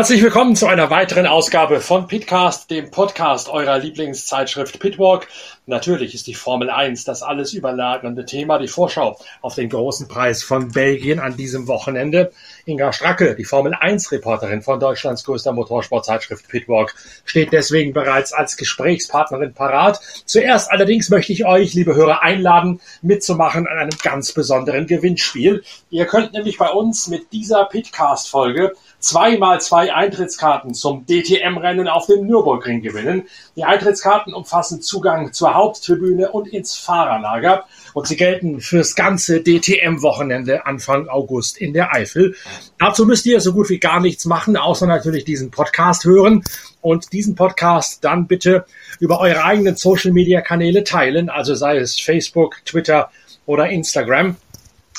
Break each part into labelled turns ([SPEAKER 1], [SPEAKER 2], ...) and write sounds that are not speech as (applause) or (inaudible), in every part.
[SPEAKER 1] Herzlich willkommen zu einer weiteren Ausgabe von Pitcast, dem Podcast eurer Lieblingszeitschrift Pitwalk. Natürlich ist die Formel 1 das alles überlagernde Thema, die Vorschau auf den großen Preis von Belgien an diesem Wochenende. Inga Stracke, die Formel 1 Reporterin von Deutschlands größter Motorsportzeitschrift Pitwalk, steht deswegen bereits als Gesprächspartnerin parat. Zuerst allerdings möchte ich euch, liebe Hörer, einladen, mitzumachen an einem ganz besonderen Gewinnspiel. Ihr könnt nämlich bei uns mit dieser Pitcast-Folge zweimal zwei Eintrittskarten zum DTM-Rennen auf dem Nürburgring gewinnen. Die Eintrittskarten umfassen Zugang zur Haupttribüne und ins Fahrerlager und sie gelten fürs ganze DTM-Wochenende Anfang August in der Eifel. Dazu müsst ihr so gut wie gar nichts machen, außer natürlich diesen Podcast hören und diesen Podcast dann bitte über eure eigenen Social-Media-Kanäle teilen, also sei es Facebook, Twitter oder Instagram.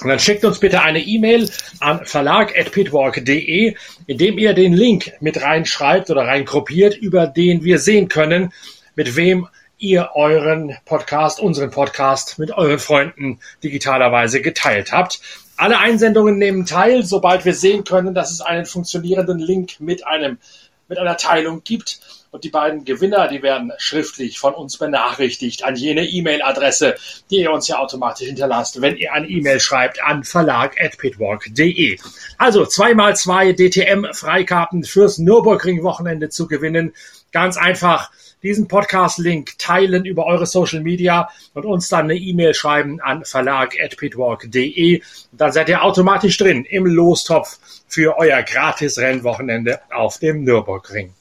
[SPEAKER 1] Und dann schickt uns bitte eine E-Mail an verlag.pitwalk.de, indem ihr den Link mit reinschreibt oder reingruppiert, über den wir sehen können, mit wem ihr euren Podcast, unseren Podcast mit euren Freunden digitalerweise geteilt habt. Alle Einsendungen nehmen teil, sobald wir sehen können, dass es einen funktionierenden Link mit einem, mit einer Teilung gibt. Und die beiden Gewinner, die werden schriftlich von uns benachrichtigt an jene E-Mail-Adresse, die ihr uns ja automatisch hinterlasst, wenn ihr eine E-Mail schreibt an verlag.pitwalk.de. Also zweimal zwei DTM-Freikarten fürs Nürburgring-Wochenende zu gewinnen. Ganz einfach diesen Podcast-Link teilen über eure Social Media und uns dann eine E-Mail schreiben an verlag.pitwalk.de. Dann seid ihr automatisch drin im Lostopf für euer gratis Rennwochenende auf dem Nürburgring.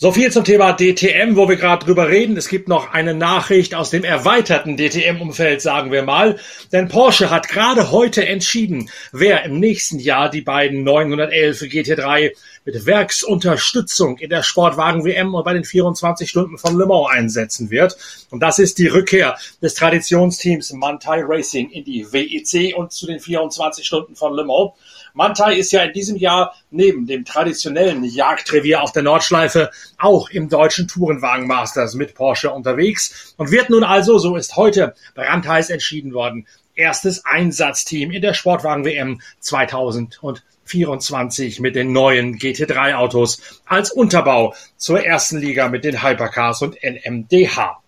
[SPEAKER 1] So viel zum Thema DTM, wo wir gerade drüber reden. Es gibt noch eine Nachricht aus dem erweiterten DTM-Umfeld, sagen wir mal. Denn Porsche hat gerade heute entschieden, wer im nächsten Jahr die beiden 911 GT3 mit Werksunterstützung in der Sportwagen-WM und bei den 24 Stunden von Le Mans einsetzen wird. Und das ist die Rückkehr des Traditionsteams Mantai Racing in die WEC und zu den 24 Stunden von Le Mans. Mantai ist ja in diesem Jahr neben dem traditionellen Jagdrevier auf der Nordschleife auch im deutschen Tourenwagen Masters mit Porsche unterwegs und wird nun also, so ist heute brandheiß entschieden worden, erstes Einsatzteam in der Sportwagen WM 2024 mit den neuen GT3 Autos als Unterbau zur ersten Liga mit den Hypercars und NMDH.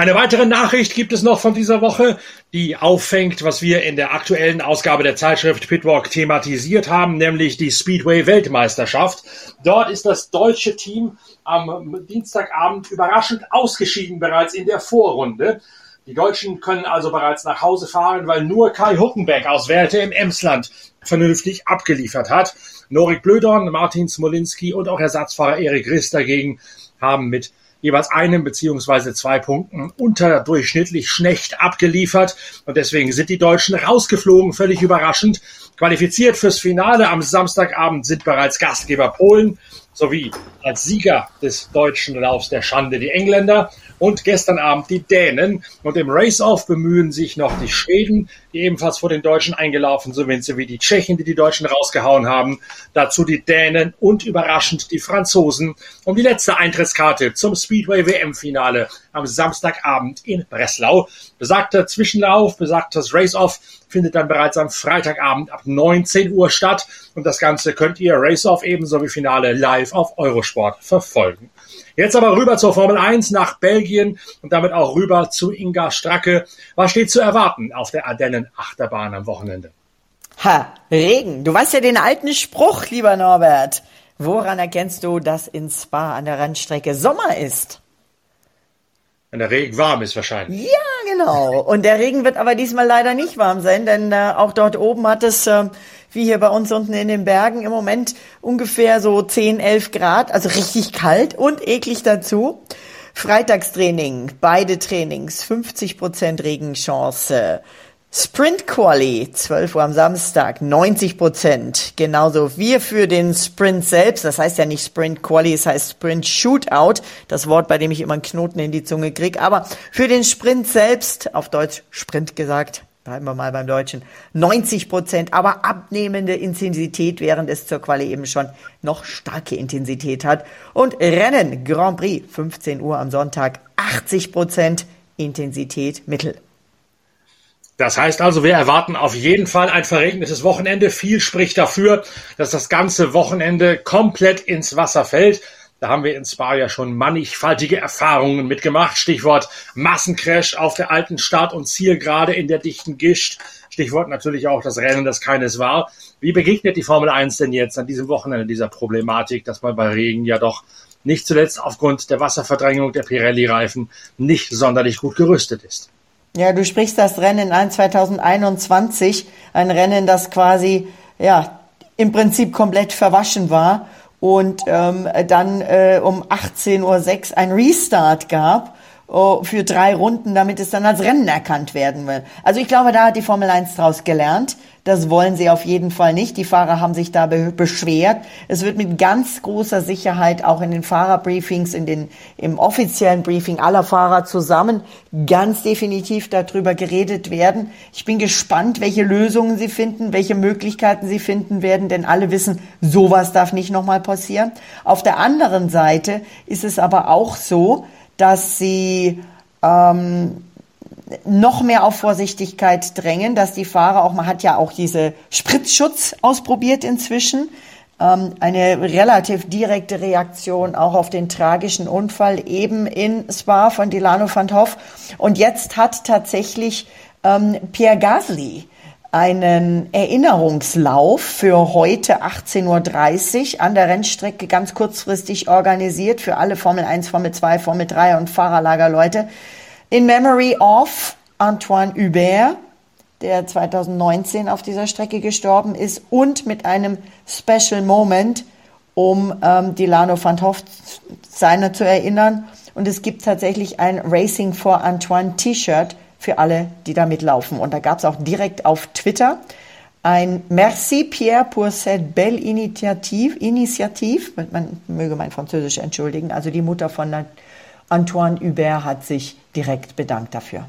[SPEAKER 1] Eine weitere Nachricht gibt es noch von dieser Woche, die auffängt, was wir in der aktuellen Ausgabe der Zeitschrift Pitwalk thematisiert haben, nämlich die Speedway Weltmeisterschaft. Dort ist das deutsche Team am Dienstagabend überraschend ausgeschieden bereits in der Vorrunde. Die Deutschen können also bereits nach Hause fahren, weil nur Kai Huckenbeck aus Werte im Emsland vernünftig abgeliefert hat. Norik Blödorn, Martin Smolinski und auch Ersatzfahrer Erik Riss dagegen haben mit jeweils einem beziehungsweise zwei Punkten unterdurchschnittlich schlecht abgeliefert. Und deswegen sind die Deutschen rausgeflogen, völlig überraschend. Qualifiziert fürs Finale am Samstagabend sind bereits Gastgeber Polen sowie als Sieger des deutschen Laufs der Schande die Engländer und gestern Abend die Dänen. Und im Race-Off bemühen sich noch die Schweden, die ebenfalls vor den Deutschen eingelaufen sind, wie die Tschechen, die die Deutschen rausgehauen haben. Dazu die Dänen und überraschend die Franzosen um die letzte Eintrittskarte zum Speedway WM-Finale am Samstagabend in Breslau. Besagter Zwischenlauf, besagtes Race-Off findet dann bereits am Freitagabend ab 19 Uhr statt. Und das Ganze könnt ihr Race-Off ebenso wie Finale live auf Eurosport verfolgen. Jetzt aber rüber zur Formel 1 nach Belgien und damit auch rüber zu Inga Stracke. Was steht zu erwarten auf der Ardennen-Achterbahn am Wochenende?
[SPEAKER 2] Ha, Regen. Du weißt ja den alten Spruch, lieber Norbert. Woran erkennst du, dass in Spa an der Randstrecke Sommer ist?
[SPEAKER 1] Wenn der Regen warm ist wahrscheinlich.
[SPEAKER 2] Ja, genau. Und der Regen wird aber diesmal leider nicht warm sein, denn äh, auch dort oben hat es, äh, wie hier bei uns unten in den Bergen, im Moment ungefähr so 10, 11 Grad, also richtig kalt und eklig dazu. Freitagstraining, beide Trainings, 50 Prozent Regenchance. Sprint Quali, 12 Uhr am Samstag, 90 Prozent. Genauso wir für den Sprint selbst. Das heißt ja nicht Sprint Quali, es heißt Sprint Shootout. Das Wort, bei dem ich immer einen Knoten in die Zunge kriege. Aber für den Sprint selbst, auf Deutsch Sprint gesagt, bleiben wir mal beim Deutschen, 90 Prozent, aber abnehmende Intensität, während es zur Quali eben schon noch starke Intensität hat. Und Rennen, Grand Prix, 15 Uhr am Sonntag, 80 Prozent Intensität mittel.
[SPEAKER 1] Das heißt also, wir erwarten auf jeden Fall ein verregnetes Wochenende. Viel spricht dafür, dass das ganze Wochenende komplett ins Wasser fällt. Da haben wir in Spa ja schon mannigfaltige Erfahrungen mitgemacht. Stichwort Massencrash auf der alten Start- und Zielgerade in der dichten Gischt. Stichwort natürlich auch das Rennen, das keines war. Wie begegnet die Formel 1 denn jetzt an diesem Wochenende dieser Problematik, dass man bei Regen ja doch nicht zuletzt aufgrund der Wasserverdrängung der Pirelli-Reifen nicht sonderlich gut gerüstet ist?
[SPEAKER 2] Ja, du sprichst das Rennen an 2021, ein Rennen, das quasi ja im Prinzip komplett verwaschen war und ähm, dann äh, um 18.06 Uhr ein Restart gab uh, für drei Runden, damit es dann als Rennen erkannt werden will. Also ich glaube, da hat die Formel 1 daraus gelernt. Das wollen sie auf jeden Fall nicht. Die Fahrer haben sich da be beschwert. Es wird mit ganz großer Sicherheit auch in den Fahrerbriefings, in den, im offiziellen Briefing aller Fahrer zusammen ganz definitiv darüber geredet werden. Ich bin gespannt, welche Lösungen sie finden, welche Möglichkeiten sie finden werden, denn alle wissen, sowas darf nicht nochmal passieren. Auf der anderen Seite ist es aber auch so, dass sie ähm, noch mehr auf Vorsichtigkeit drängen, dass die Fahrer auch, man hat ja auch diese Spritzschutz ausprobiert inzwischen, ähm, eine relativ direkte Reaktion auch auf den tragischen Unfall eben in Spa von Delano van Hoff. Und jetzt hat tatsächlich ähm, Pierre Gasly einen Erinnerungslauf für heute 18.30 Uhr an der Rennstrecke ganz kurzfristig organisiert für alle Formel 1, Formel 2, Formel 3 und Fahrerlagerleute. In Memory of Antoine Hubert, der 2019 auf dieser Strecke gestorben ist, und mit einem Special Moment, um ähm, Delano van Hoff seiner zu erinnern. Und es gibt tatsächlich ein Racing for Antoine T-Shirt für alle, die da mitlaufen. Und da gab es auch direkt auf Twitter ein Merci Pierre pour cette belle Initiative, Initiative, man möge mein Französisch entschuldigen, also die Mutter von Antoine Hubert hat sich direkt bedankt dafür.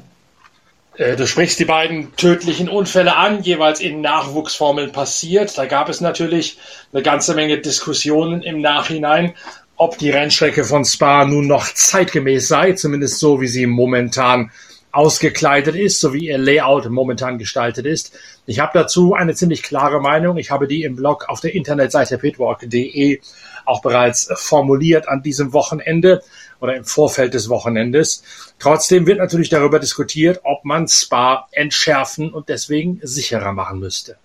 [SPEAKER 1] Äh, du sprichst die beiden tödlichen Unfälle an, jeweils in Nachwuchsformeln passiert. Da gab es natürlich eine ganze Menge Diskussionen im Nachhinein, ob die Rennstrecke von Spa nun noch zeitgemäß sei, zumindest so, wie sie momentan ausgekleidet ist, so wie ihr Layout momentan gestaltet ist. Ich habe dazu eine ziemlich klare Meinung. Ich habe die im Blog auf der Internetseite pitwalk.de auch bereits formuliert an diesem Wochenende oder im Vorfeld des Wochenendes. Trotzdem wird natürlich darüber diskutiert, ob man Spa entschärfen und deswegen sicherer machen müsste.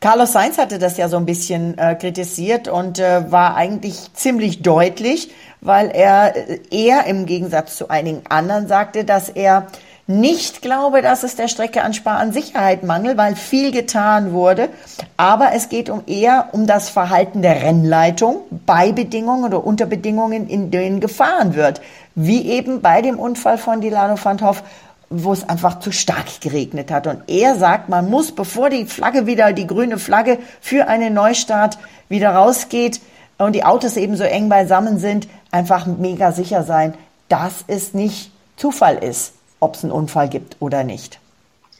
[SPEAKER 2] Carlos Sainz hatte das ja so ein bisschen äh, kritisiert und äh, war eigentlich ziemlich deutlich, weil er äh, eher im Gegensatz zu einigen anderen sagte, dass er nicht glaube, dass es der Strecke an Spar an Sicherheit mangelt, weil viel getan wurde. Aber es geht um eher um das Verhalten der Rennleitung bei Bedingungen oder unter Bedingungen, in denen gefahren wird. Wie eben bei dem Unfall von Dilano van Hoff, wo es einfach zu stark geregnet hat. Und er sagt, man muss, bevor die Flagge wieder, die grüne Flagge für einen Neustart wieder rausgeht und die Autos eben so eng beisammen sind, einfach mega sicher sein, dass es nicht Zufall ist ob es einen Unfall gibt oder nicht.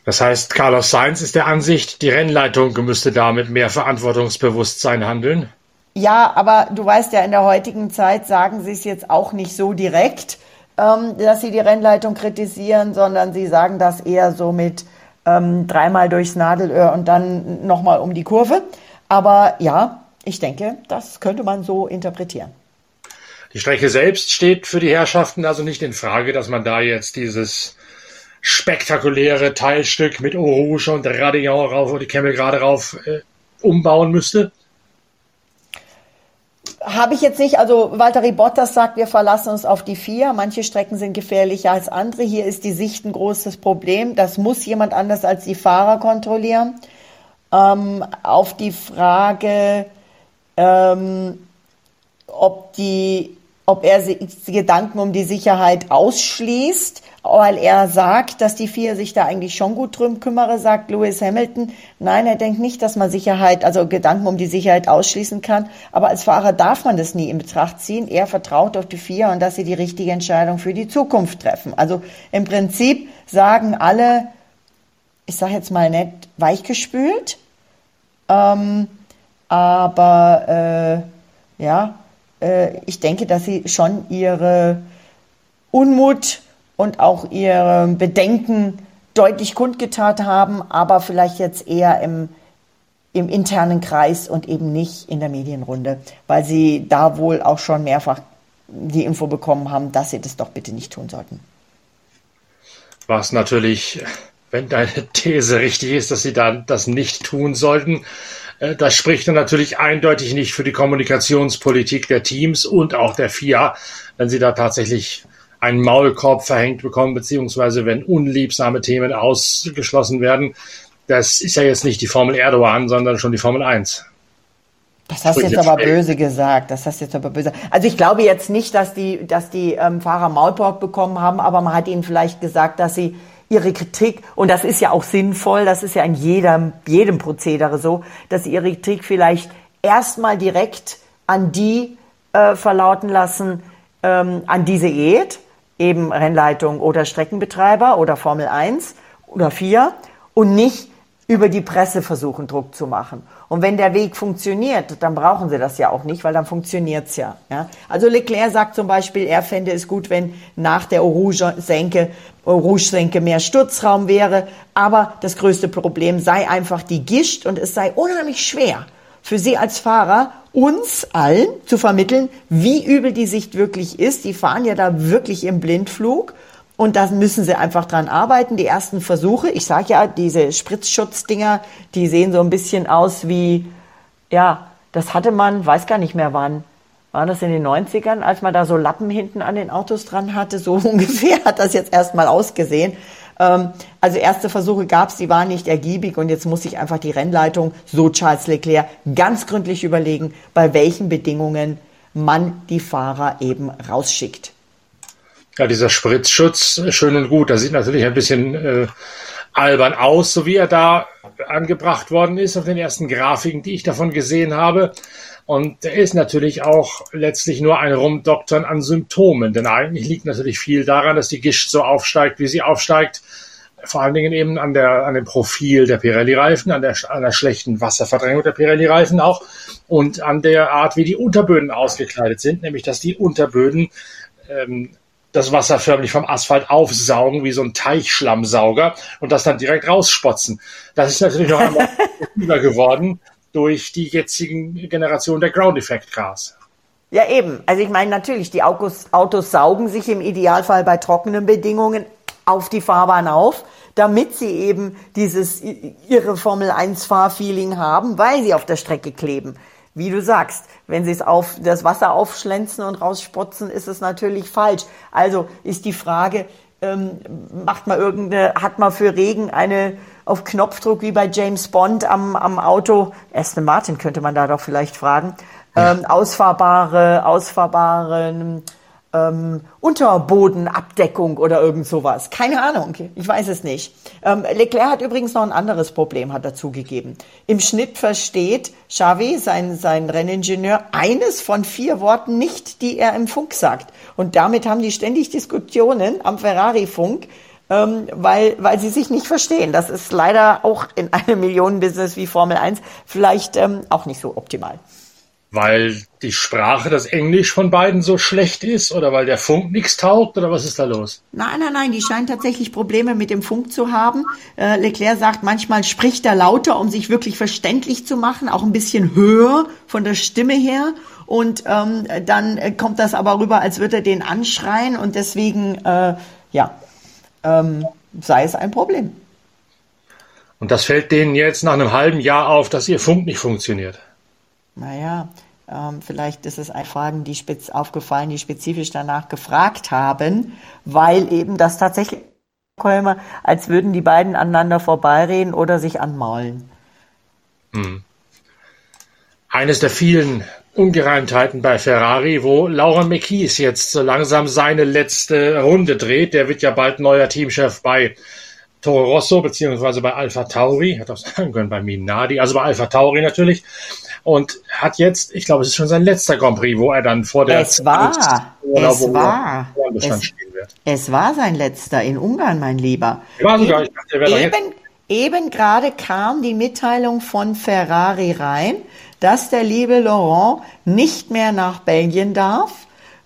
[SPEAKER 1] Das heißt, Carlos Sainz ist der Ansicht, die Rennleitung müsste da mit mehr Verantwortungsbewusstsein handeln?
[SPEAKER 2] Ja, aber du weißt ja, in der heutigen Zeit sagen sie es jetzt auch nicht so direkt, ähm, dass sie die Rennleitung kritisieren, sondern sie sagen das eher so mit ähm, dreimal durchs Nadelöhr und dann nochmal um die Kurve. Aber ja, ich denke, das könnte man so interpretieren.
[SPEAKER 1] Die Strecke selbst steht für die Herrschaften also nicht in Frage, dass man da jetzt dieses spektakuläre Teilstück mit Rouge und Radillon rauf und die Camel gerade rauf äh, umbauen müsste?
[SPEAKER 2] Habe ich jetzt nicht. Also Valtteri Bottas sagt, wir verlassen uns auf die vier. Manche Strecken sind gefährlicher als andere. Hier ist die Sicht ein großes Problem. Das muss jemand anders als die Fahrer kontrollieren. Ähm, auf die Frage, ähm, ob die ob er Gedanken um die Sicherheit ausschließt, weil er sagt, dass die vier sich da eigentlich schon gut drum kümmere, sagt Lewis Hamilton. Nein, er denkt nicht, dass man Sicherheit, also Gedanken um die Sicherheit ausschließen kann. Aber als Fahrer darf man das nie in Betracht ziehen. Er vertraut auf die vier und dass sie die richtige Entscheidung für die Zukunft treffen. Also im Prinzip sagen alle, ich sage jetzt mal nett, weichgespült. Ähm, aber äh, ja, äh, ich denke, dass sie schon ihre Unmut und auch ihre Bedenken deutlich kundgetan haben, aber vielleicht jetzt eher im, im internen Kreis und eben nicht in der Medienrunde, weil sie da wohl auch schon mehrfach die Info bekommen haben, dass sie das doch bitte nicht tun sollten.
[SPEAKER 1] Was natürlich, wenn deine These richtig ist, dass sie dann das nicht tun sollten, das spricht dann natürlich eindeutig nicht für die Kommunikationspolitik der Teams und auch der FIA, wenn sie da tatsächlich einen Maulkorb verhängt bekommen, beziehungsweise wenn unliebsame Themen ausgeschlossen werden. Das ist ja jetzt nicht die Formel Erdogan, sondern schon die Formel 1.
[SPEAKER 2] Das hast du jetzt aber böse gesagt. Das hast du jetzt aber böse. Also ich glaube jetzt nicht, dass die, dass die ähm, Fahrer Maulkorb bekommen haben, aber man hat ihnen vielleicht gesagt, dass sie ihre Kritik, und das ist ja auch sinnvoll, das ist ja in jedem, jedem Prozedere so, dass sie ihre Kritik vielleicht erstmal direkt an die äh, verlauten lassen, ähm, an diese ED, eben Rennleitung oder Streckenbetreiber oder Formel 1 oder 4 und nicht über die Presse versuchen, Druck zu machen. Und wenn der Weg funktioniert, dann brauchen sie das ja auch nicht, weil dann funktioniert's ja. ja. Also Leclerc sagt zum Beispiel, er fände es gut, wenn nach der Rouge-Senke Rouge-Senke mehr Sturzraum wäre. Aber das größte Problem sei einfach die Gischt und es sei unheimlich schwer für Sie als Fahrer, uns allen zu vermitteln, wie übel die Sicht wirklich ist. Die fahren ja da wirklich im Blindflug. Und da müssen sie einfach dran arbeiten. Die ersten Versuche, ich sage ja, diese Spritzschutzdinger, die sehen so ein bisschen aus wie, ja, das hatte man, weiß gar nicht mehr wann. War das in den 90ern, als man da so Lappen hinten an den Autos dran hatte? So (laughs) ungefähr hat das jetzt erstmal ausgesehen. Ähm, also erste Versuche gab es, die waren nicht ergiebig und jetzt muss sich einfach die Rennleitung, so Charles Leclerc, ganz gründlich überlegen, bei welchen Bedingungen man die Fahrer eben rausschickt.
[SPEAKER 1] Ja, dieser Spritzschutz, schön und gut. Das sieht natürlich ein bisschen äh, albern aus, so wie er da angebracht worden ist auf den ersten Grafiken, die ich davon gesehen habe. Und er ist natürlich auch letztlich nur ein Rumdoktern an Symptomen, denn eigentlich liegt natürlich viel daran, dass die Gischt so aufsteigt, wie sie aufsteigt. Vor allen Dingen eben an, der, an dem Profil der Pirelli-Reifen, an der, an der schlechten Wasserverdrängung der Pirelli-Reifen auch und an der Art, wie die Unterböden ausgekleidet sind, nämlich dass die Unterböden ähm, das Wasser förmlich vom Asphalt aufsaugen, wie so ein Teichschlammsauger und das dann direkt rausspotzen. Das ist natürlich noch einmal (laughs) geworden durch die jetzigen Generation der Ground Effect Cars.
[SPEAKER 2] Ja, eben. Also ich meine natürlich, die Autos, Autos saugen sich im Idealfall bei trockenen Bedingungen auf die Fahrbahn auf, damit sie eben dieses ihre Formel 1 Fahrfeeling haben, weil sie auf der Strecke kleben. Wie du sagst, wenn sie es auf das Wasser aufschlänzen und rausspotzen, ist es natürlich falsch. Also ist die Frage, ähm, macht man irgendeine, hat man für Regen eine auf Knopfdruck wie bei James Bond am, am Auto, Aston Martin könnte man da doch vielleicht fragen, ähm, ausfahrbare, ausfahrbare ähm, Unterbodenabdeckung oder irgend sowas. Keine Ahnung, ich weiß es nicht. Ähm, Leclerc hat übrigens noch ein anderes Problem, hat er zugegeben. Im Schnitt versteht Xavi, sein, sein Renningenieur, eines von vier Worten nicht, die er im Funk sagt. Und damit haben die ständig Diskussionen am Ferrari-Funk, ähm, weil, weil sie sich nicht verstehen. Das ist leider auch in einem Millionenbusiness wie Formel 1 vielleicht ähm, auch nicht so optimal.
[SPEAKER 1] Weil die Sprache, das Englisch von beiden so schlecht ist oder weil der Funk nichts taugt oder was ist da los?
[SPEAKER 2] Nein, nein, nein, die scheinen tatsächlich Probleme mit dem Funk zu haben. Äh, Leclerc sagt, manchmal spricht er lauter, um sich wirklich verständlich zu machen, auch ein bisschen höher von der Stimme her. Und ähm, dann kommt das aber rüber, als würde er den anschreien und deswegen, äh, ja, ähm, sei es ein Problem.
[SPEAKER 1] Und das fällt denen jetzt nach einem halben Jahr auf, dass ihr Funk nicht funktioniert.
[SPEAKER 2] Naja, ähm, vielleicht ist es ein Fragen, die spitz aufgefallen, die spezifisch danach gefragt haben, weil eben das tatsächlich als würden die beiden aneinander vorbeireden oder sich anmaulen.
[SPEAKER 1] Hm. Eines der vielen Ungereimtheiten bei Ferrari, wo Laura McKees jetzt so langsam seine letzte Runde dreht. Der wird ja bald neuer Teamchef bei Toro Rosso beziehungsweise bei Alpha Tauri, hat auch sagen können bei Minardi, also bei Alpha Tauri natürlich. Und hat jetzt, ich glaube, es ist schon sein letzter Grand Prix, wo er dann vor der
[SPEAKER 2] es war, es war, es, es, war sein letzter in Ungarn, mein Lieber. War sogar, ich dachte, er eben, eben gerade kam die Mitteilung von Ferrari rein, dass der liebe Laurent nicht mehr nach Belgien darf,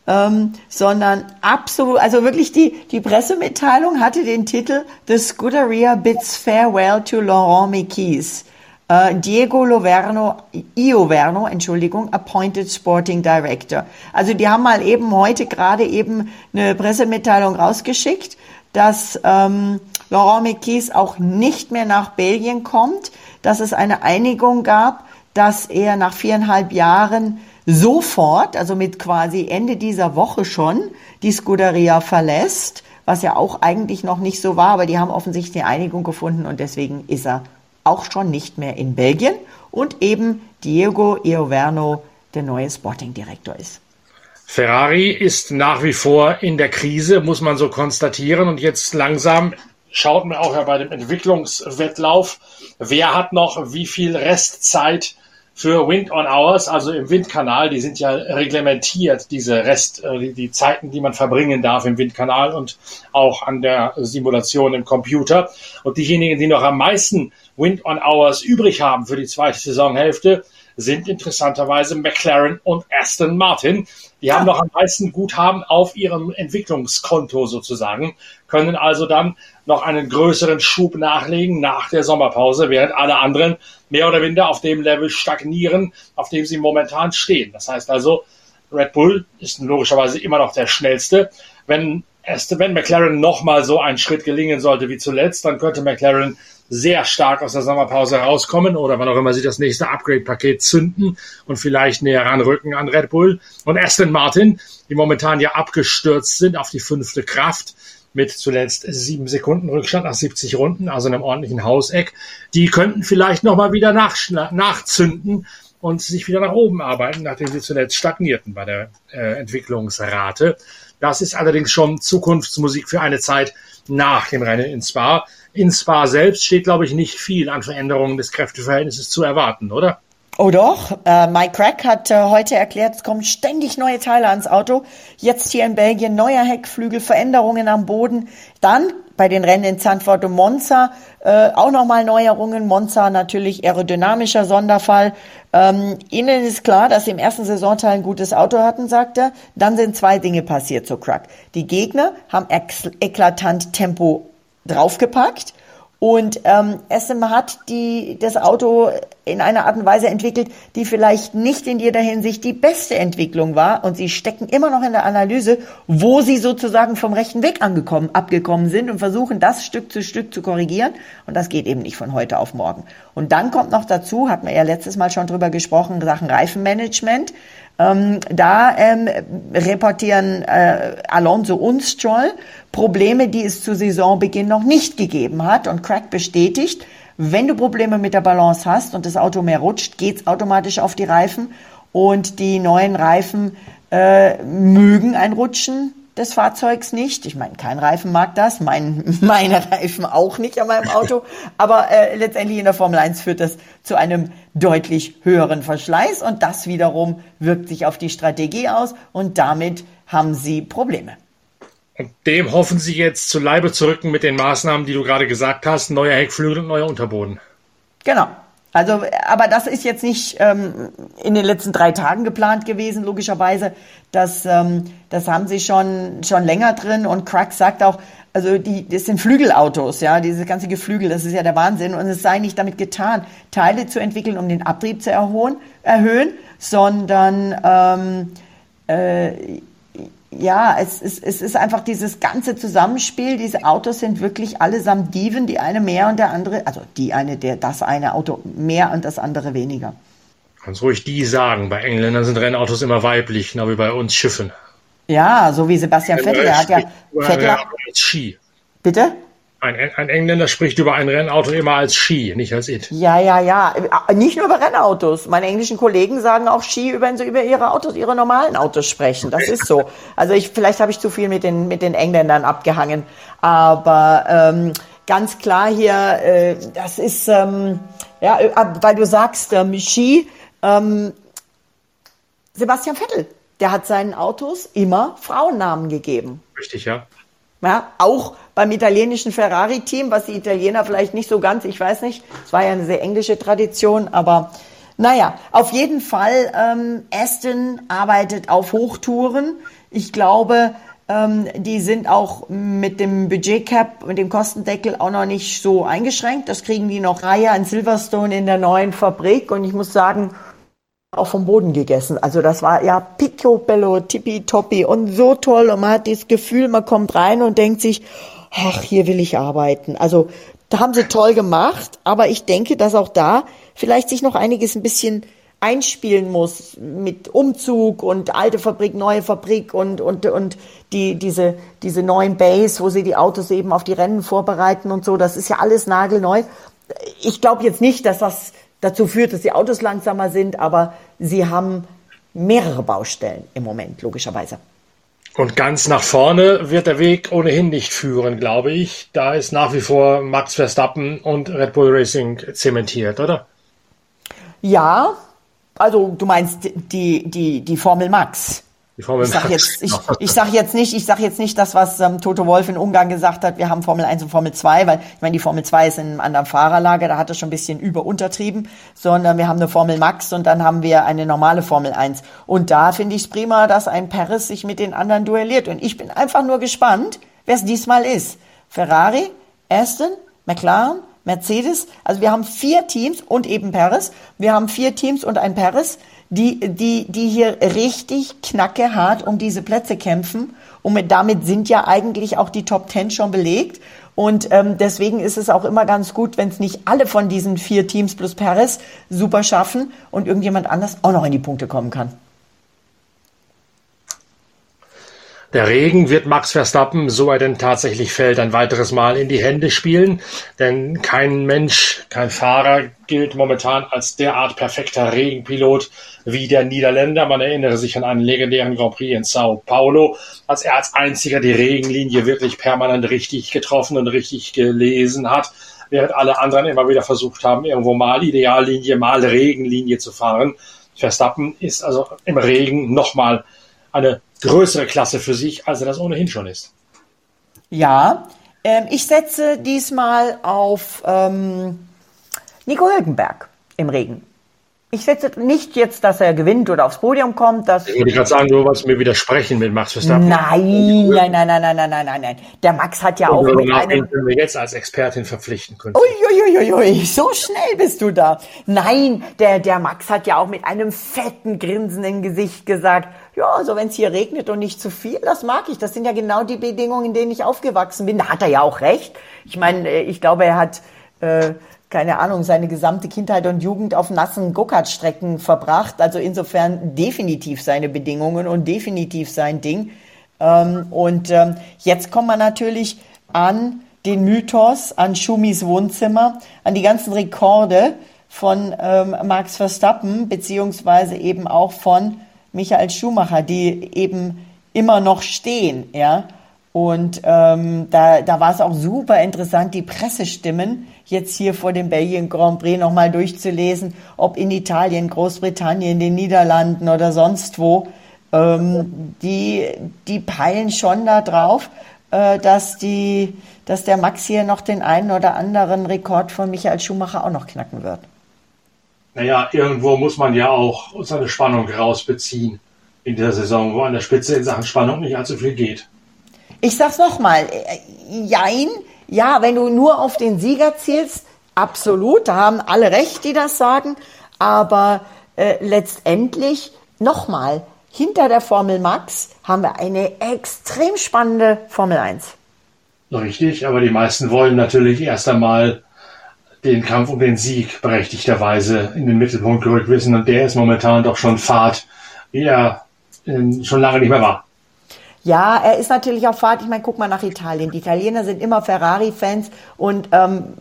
[SPEAKER 2] ähm, sondern absolut, also wirklich die, die Pressemitteilung hatte den Titel The Scuderia bids farewell to Laurent Mekies. Uh, Diego Loverno, Ioverno, Entschuldigung, appointed Sporting Director. Also die haben mal eben heute gerade eben eine Pressemitteilung rausgeschickt, dass ähm, Laurent Mekies auch nicht mehr nach Belgien kommt, dass es eine Einigung gab, dass er nach viereinhalb Jahren sofort, also mit quasi Ende dieser Woche schon, die Scuderia verlässt, was ja auch eigentlich noch nicht so war, aber die haben offensichtlich eine Einigung gefunden und deswegen ist er auch schon nicht mehr in Belgien und eben Diego Ioverno der neue Sporting-Direktor ist.
[SPEAKER 1] Ferrari ist nach wie vor in der Krise, muss man so konstatieren. Und jetzt langsam schaut man auch ja bei dem Entwicklungswettlauf, wer hat noch wie viel Restzeit für Wind on Hours, also im Windkanal, die sind ja reglementiert, diese Rest, äh, die Zeiten, die man verbringen darf im Windkanal und auch an der Simulation im Computer. Und diejenigen, die noch am meisten Wind on Hours übrig haben für die zweite Saisonhälfte, sind interessanterweise McLaren und Aston Martin. Die haben noch am meisten Guthaben auf ihrem Entwicklungskonto sozusagen, können also dann noch einen größeren Schub nachlegen nach der Sommerpause, während alle anderen mehr oder minder auf dem Level stagnieren, auf dem sie momentan stehen. Das heißt also, Red Bull ist logischerweise immer noch der schnellste. Wenn, wenn McLaren nochmal so ein Schritt gelingen sollte wie zuletzt, dann könnte McLaren sehr stark aus der Sommerpause rauskommen oder wann auch immer sie das nächste Upgrade-Paket zünden und vielleicht näher ranrücken an Red Bull. Und Aston Martin, die momentan ja abgestürzt sind auf die fünfte Kraft, mit zuletzt sieben Sekunden Rückstand nach 70 Runden, also einem ordentlichen Hauseck. Die könnten vielleicht nochmal wieder nachzünden und sich wieder nach oben arbeiten, nachdem sie zuletzt stagnierten bei der äh, Entwicklungsrate. Das ist allerdings schon Zukunftsmusik für eine Zeit nach dem Rennen in Spa. In Spa selbst steht, glaube ich, nicht viel an Veränderungen des Kräfteverhältnisses zu erwarten, oder?
[SPEAKER 2] Oh doch, äh, Mike Crack hat äh, heute erklärt, es kommen ständig neue Teile ans Auto. Jetzt hier in Belgien neuer Heckflügel, Veränderungen am Boden. Dann bei den Rennen in Zandvoort und Monza äh, auch nochmal Neuerungen. Monza natürlich aerodynamischer Sonderfall. Ähm, Ihnen ist klar, dass Sie im ersten Saisonteil ein gutes Auto hatten, sagt er. Dann sind zwei Dinge passiert zu Crack. Die Gegner haben eklatant Tempo draufgepackt und ähm, SM hat die, das Auto in einer Art und Weise entwickelt, die vielleicht nicht in jeder Hinsicht die beste Entwicklung war. Und sie stecken immer noch in der Analyse, wo sie sozusagen vom rechten Weg angekommen, abgekommen sind und versuchen, das Stück zu Stück zu korrigieren. Und das geht eben nicht von heute auf morgen. Und dann kommt noch dazu, hat man ja letztes Mal schon drüber gesprochen, Sachen Reifenmanagement. Ähm, da ähm, reportieren äh, Alonso und Stroll Probleme, die es zu Saisonbeginn noch nicht gegeben hat. Und Crack bestätigt, wenn du Probleme mit der Balance hast und das Auto mehr rutscht, geht's automatisch auf die Reifen. Und die neuen Reifen äh, mögen ein Rutschen des Fahrzeugs nicht. Ich meine, kein Reifen mag das, mein, (laughs) meine Reifen auch nicht an meinem Auto. Aber äh, letztendlich in der Formel 1 führt das zu einem deutlich höheren Verschleiß und das wiederum wirkt sich auf die Strategie aus und damit haben sie Probleme.
[SPEAKER 1] Und dem hoffen Sie jetzt zu Leibe zu rücken mit den Maßnahmen, die du gerade gesagt hast, neuer Heckflügel und neuer Unterboden.
[SPEAKER 2] Genau. Also, aber das ist jetzt nicht ähm, in den letzten drei Tagen geplant gewesen, logischerweise. Das, ähm, das haben sie schon, schon länger drin. Und Crack sagt auch, also die, das sind Flügelautos, ja, diese ganze Geflügel, das ist ja der Wahnsinn. Und es sei nicht damit getan, Teile zu entwickeln, um den Abtrieb zu erholen, erhöhen, sondern ähm, äh, ja, es, es, es ist einfach dieses ganze Zusammenspiel. Diese Autos sind wirklich allesamt Diven, die eine mehr und der andere, also die eine, der, das eine Auto mehr und das andere weniger.
[SPEAKER 1] Kannst ruhig die sagen. Bei Engländern sind Rennautos immer weiblich, genau wie bei uns Schiffen.
[SPEAKER 2] Ja, so wie Sebastian Vettel, der hat ja Vettel.
[SPEAKER 1] Ski.
[SPEAKER 2] Bitte?
[SPEAKER 1] Ein, ein, Engländer spricht über ein Rennauto immer als Ski, nicht als It.
[SPEAKER 2] Ja, ja, ja. Nicht nur über Rennautos. Meine englischen Kollegen sagen auch Ski, wenn sie über ihre Autos, ihre normalen Autos sprechen. Das ist so. Also ich, vielleicht habe ich zu viel mit den, mit den Engländern abgehangen. Aber ähm, ganz klar hier, äh, das ist, ähm, ja, äh, weil du sagst, ähm, Ski, ähm, Sebastian Vettel, der hat seinen Autos immer Frauennamen gegeben.
[SPEAKER 1] Richtig, ja.
[SPEAKER 2] Ja, auch beim italienischen Ferrari-Team, was die Italiener vielleicht nicht so ganz, ich weiß nicht, es war ja eine sehr englische Tradition, aber naja, auf jeden Fall, ähm, Aston arbeitet auf Hochtouren. Ich glaube, ähm, die sind auch mit dem Budgetcap, mit dem Kostendeckel auch noch nicht so eingeschränkt. Das kriegen die noch Reihe an Silverstone in der neuen Fabrik. Und ich muss sagen, auch vom Boden gegessen. Also das war ja picobello, tippitoppi und so toll. Und man hat das Gefühl, man kommt rein und denkt sich, ach, hier will ich arbeiten. Also da haben sie toll gemacht. Aber ich denke, dass auch da vielleicht sich noch einiges ein bisschen einspielen muss mit Umzug und alte Fabrik, neue Fabrik und, und, und die, diese, diese neuen Bays, wo sie die Autos eben auf die Rennen vorbereiten und so. Das ist ja alles nagelneu. Ich glaube jetzt nicht, dass das dazu führt, dass die Autos langsamer sind, aber sie haben mehrere Baustellen im Moment, logischerweise.
[SPEAKER 1] Und ganz nach vorne wird der Weg ohnehin nicht führen, glaube ich. Da ist nach wie vor Max Verstappen und Red Bull Racing zementiert, oder?
[SPEAKER 2] Ja, also du meinst die, die, die Formel Max. Die Formel ich sage jetzt, ich, ich sag jetzt nicht, ich sag jetzt nicht das, was ähm, Toto Wolf in Ungarn gesagt hat, wir haben Formel 1 und Formel 2, weil ich meine, die Formel 2 ist in einem anderen Fahrerlager, da hat er schon ein bisschen überuntertrieben, sondern wir haben eine Formel Max und dann haben wir eine normale Formel 1. Und da finde ich es prima, dass ein Paris sich mit den anderen duelliert. Und ich bin einfach nur gespannt, wer es diesmal ist. Ferrari, Aston, McLaren, Mercedes, also wir haben vier Teams und eben Paris. Wir haben vier Teams und ein Paris, die, die, die hier richtig knackehart um diese Plätze kämpfen. Und mit, damit sind ja eigentlich auch die Top Ten schon belegt. Und ähm, deswegen ist es auch immer ganz gut, wenn es nicht alle von diesen vier Teams plus Paris super schaffen und irgendjemand anders auch noch in die Punkte kommen kann.
[SPEAKER 1] Der Regen wird Max Verstappen, so er denn tatsächlich fällt, ein weiteres Mal in die Hände spielen, denn kein Mensch, kein Fahrer gilt momentan als derart perfekter Regenpilot wie der Niederländer. Man erinnere sich an einen legendären Grand Prix in Sao Paulo, als er als einziger die Regenlinie wirklich permanent richtig getroffen und richtig gelesen hat, während alle anderen immer wieder versucht haben, irgendwo mal Ideallinie, mal Regenlinie zu fahren. Verstappen ist also im Regen nochmal eine größere Klasse für sich, als er das ohnehin schon ist.
[SPEAKER 2] Ja, ähm, ich setze diesmal auf ähm, Nico Hülkenberg im Regen. Ich setze nicht jetzt, dass er gewinnt oder aufs Podium kommt. Dass
[SPEAKER 1] ich würde gerade sagen, du wolltest mir widersprechen mit Max Verstappen.
[SPEAKER 2] Nein, nein, nein, nein, nein, nein, nein, nein, nein. Der Max hat ja auch
[SPEAKER 1] mit einem... wir jetzt als Expertin verpflichten können.
[SPEAKER 2] Uiuiuiui, ui, ui, so schnell bist du da. Nein, der, der Max hat ja auch mit einem fetten Grinsen im Gesicht gesagt, ja, also wenn es hier regnet und nicht zu viel, das mag ich. Das sind ja genau die Bedingungen, in denen ich aufgewachsen bin. Da hat er ja auch recht. Ich meine, äh, ich glaube, er hat... Äh, keine Ahnung, seine gesamte Kindheit und Jugend auf nassen Go-Kart-Strecken verbracht. Also insofern definitiv seine Bedingungen und definitiv sein Ding. Ähm, und ähm, jetzt kommt man natürlich an den Mythos, an Schumis Wohnzimmer, an die ganzen Rekorde von ähm, Max Verstappen, beziehungsweise eben auch von Michael Schumacher, die eben immer noch stehen, ja. Und ähm, da, da war es auch super interessant, die Pressestimmen jetzt hier vor dem Belgien Grand Prix nochmal durchzulesen, ob in Italien, Großbritannien, den Niederlanden oder sonst wo. Ähm, die, die peilen schon da drauf, äh, dass, die, dass der Max hier noch den einen oder anderen Rekord von Michael Schumacher auch noch knacken wird.
[SPEAKER 1] Naja, irgendwo muss man ja auch seine Spannung rausbeziehen in der Saison, wo an der Spitze in Sachen Spannung nicht allzu viel geht.
[SPEAKER 2] Ich sag's nochmal, jein, ja, wenn du nur auf den Sieger zielst, absolut, da haben alle recht, die das sagen, aber äh, letztendlich nochmal, hinter der Formel Max haben wir eine extrem spannende Formel 1.
[SPEAKER 1] Richtig, aber die meisten wollen natürlich erst einmal den Kampf um den Sieg berechtigterweise in den Mittelpunkt gerückt wissen und der ist momentan doch schon Fahrt, wie er äh, schon lange nicht mehr war.
[SPEAKER 2] Ja, er ist natürlich auf Fahrt. Ich meine, guck mal nach Italien. Die Italiener sind immer Ferrari-Fans und ähm,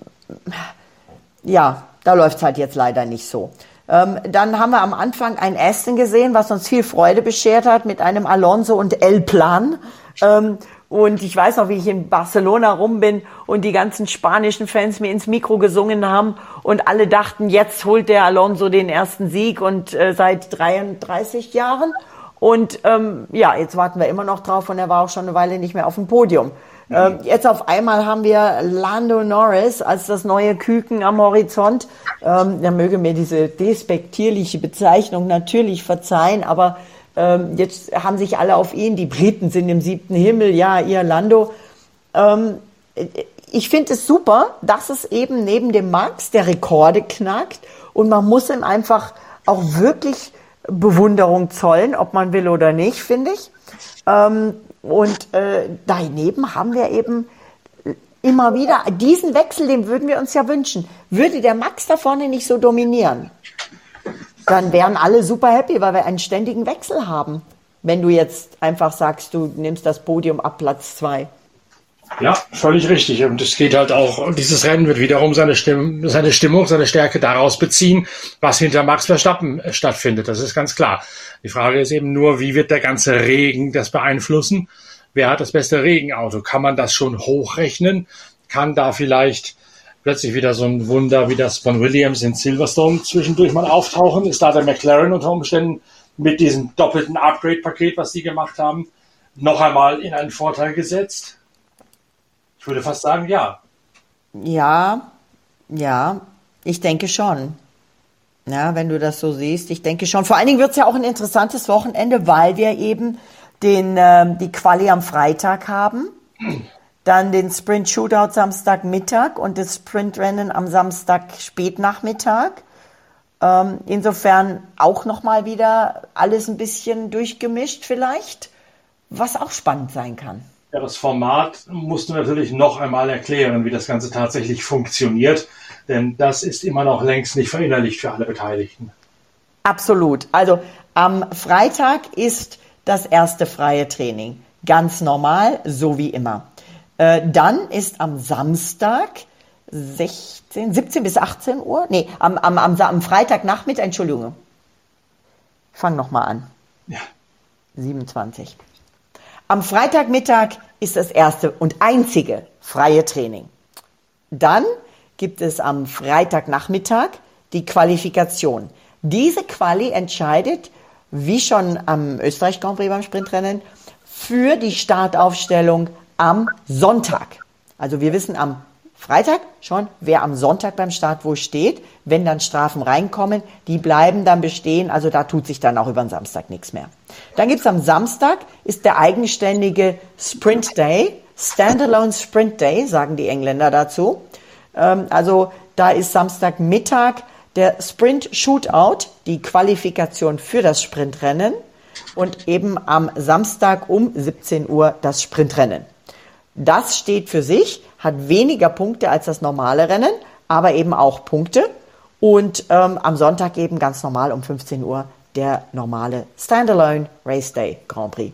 [SPEAKER 2] ja, da läuft's halt jetzt leider nicht so. Ähm, dann haben wir am Anfang ein Aston gesehen, was uns viel Freude beschert hat mit einem Alonso und El Plan. Ähm, und ich weiß noch, wie ich in Barcelona rum bin und die ganzen spanischen Fans mir ins Mikro gesungen haben und alle dachten, jetzt holt der Alonso den ersten Sieg und äh, seit 33 Jahren. Und ähm, ja, jetzt warten wir immer noch drauf und er war auch schon eine Weile nicht mehr auf dem Podium. Mhm. Ähm, jetzt auf einmal haben wir Lando Norris als das neue Küken am Horizont. Ähm, er möge mir diese despektierliche Bezeichnung natürlich verzeihen, aber Ähm, jetzt haben sich alle auf ihn, die Briten sind im siebten Himmel, ja, ihr Lando. Ähm, ich finde es super, dass es eben neben dem Max der Rekorde knackt und man muss ihm einfach auch wirklich Bewunderung zollen, ob man will oder nicht, finde ich. Ähm, und äh, daneben haben wir eben immer wieder diesen Wechsel, den würden wir uns ja wünschen. Würde der Max da vorne nicht so dominieren, dann wären alle super happy, weil wir einen ständigen Wechsel haben. Wenn du jetzt einfach sagst, du nimmst das Podium ab Platz zwei.
[SPEAKER 1] Ja, völlig richtig. Und es geht halt auch, dieses Rennen wird wiederum seine, Stimm seine Stimmung, seine Stärke daraus beziehen, was hinter Max Verstappen äh, stattfindet. Das ist ganz klar. Die Frage ist eben nur, wie wird der ganze Regen das beeinflussen? Wer hat das beste Regenauto? Kann man das schon hochrechnen? Kann da vielleicht plötzlich wieder so ein Wunder wie das von Williams in Silverstone zwischendurch mal auftauchen? Ist da der McLaren unter Umständen mit diesem doppelten Upgrade-Paket, was sie gemacht haben, noch einmal in einen Vorteil gesetzt? Ich würde fast sagen, ja.
[SPEAKER 2] Ja, ja, ich denke schon. Ja, wenn du das so siehst, ich denke schon. Vor allen Dingen wird es ja auch ein interessantes Wochenende, weil wir eben den, äh, die Quali am Freitag haben, dann den Sprint Shootout Samstagmittag und das Sprintrennen am Samstag Spätnachmittag. Ähm, insofern auch nochmal wieder alles ein bisschen durchgemischt vielleicht, was auch spannend sein kann.
[SPEAKER 1] Ja, das Format musst du natürlich noch einmal erklären, wie das Ganze tatsächlich funktioniert, denn das ist immer noch längst nicht verinnerlicht für alle Beteiligten.
[SPEAKER 2] Absolut. Also am Freitag ist das erste freie Training. Ganz normal, so wie immer. Äh, dann ist am Samstag 16, 17 bis 18 Uhr, nee, am, am, am, am Freitagnachmittag, Entschuldigung. Fang nochmal an. Ja. 27. Am Freitagmittag ist das erste und einzige freie Training. Dann gibt es am Freitagnachmittag die Qualifikation. Diese Quali entscheidet, wie schon am Österreich Grand Prix beim Sprintrennen, für die Startaufstellung am Sonntag. Also wir wissen am Freitag schon, wer am Sonntag beim Start wo steht. Wenn dann Strafen reinkommen, die bleiben dann bestehen. Also da tut sich dann auch über den Samstag nichts mehr. Dann gibt's am Samstag, ist der eigenständige Sprint Day. Standalone Sprint Day, sagen die Engländer dazu. Ähm, also da ist Samstagmittag der Sprint Shootout, die Qualifikation für das Sprintrennen. Und eben am Samstag um 17 Uhr das Sprintrennen. Das steht für sich, hat weniger Punkte als das normale Rennen, aber eben auch Punkte. Und ähm, am Sonntag eben ganz normal um 15 Uhr der normale Standalone Race Day Grand Prix.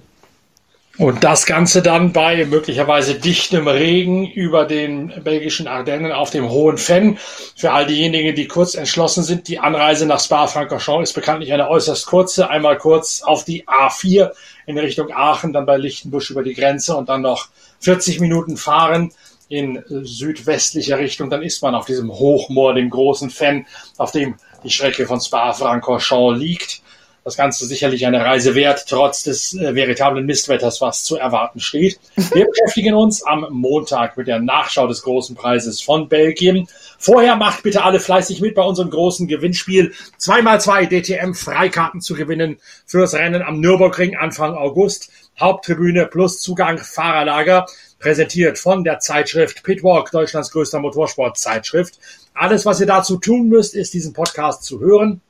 [SPEAKER 1] Und das Ganze dann bei möglicherweise dichtem Regen über den belgischen Ardennen auf dem Hohen Fenn. Für all diejenigen, die kurz entschlossen sind, die Anreise nach Spa-Francorchamps ist bekanntlich eine äußerst kurze. Einmal kurz auf die A4 in Richtung Aachen, dann bei Lichtenbusch über die Grenze und dann noch 40 Minuten fahren in südwestlicher Richtung. Dann ist man auf diesem Hochmoor, dem großen Fenn, auf dem die Strecke von Spa-Francorchamps liegt das Ganze sicherlich eine Reise wert, trotz des äh, veritablen Mistwetters, was zu erwarten steht. Wir beschäftigen uns am Montag mit der Nachschau des großen Preises von Belgien. Vorher macht bitte alle fleißig mit bei unserem großen Gewinnspiel. Zweimal zwei DTM Freikarten zu gewinnen fürs Rennen am Nürburgring Anfang August. Haupttribüne plus Zugang Fahrerlager. Präsentiert von der Zeitschrift Pitwalk, Deutschlands größter Motorsportzeitschrift. Alles, was ihr dazu tun müsst, ist diesen Podcast zu hören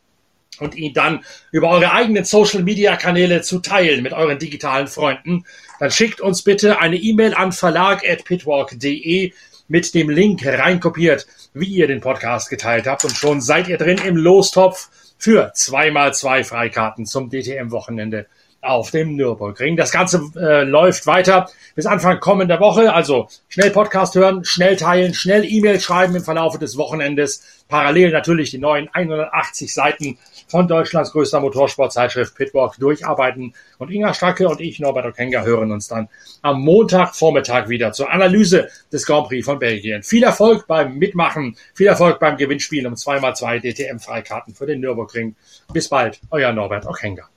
[SPEAKER 1] und ihn dann über eure eigenen Social Media Kanäle zu teilen mit euren digitalen Freunden, dann schickt uns bitte eine E-Mail an verlag.pitwalk.de mit dem Link reinkopiert, wie ihr den Podcast geteilt habt und schon seid ihr drin im Lostopf für zweimal zwei Freikarten zum DTM-Wochenende auf dem Nürburgring. Das Ganze äh, läuft weiter bis Anfang kommender Woche. Also schnell Podcast hören, schnell teilen, schnell E-Mail schreiben im Verlauf des Wochenendes. Parallel natürlich die neuen 180 Seiten von Deutschlands größter Motorsportzeitschrift Pitwalk durcharbeiten. Und Inga Stracke und ich, Norbert Okenga, hören uns dann am Montagvormittag wieder zur Analyse des Grand Prix von Belgien. Viel Erfolg beim Mitmachen, viel Erfolg beim Gewinnspiel um 2x2 DTM-Freikarten für den Nürburgring. Bis bald, euer Norbert Okenga.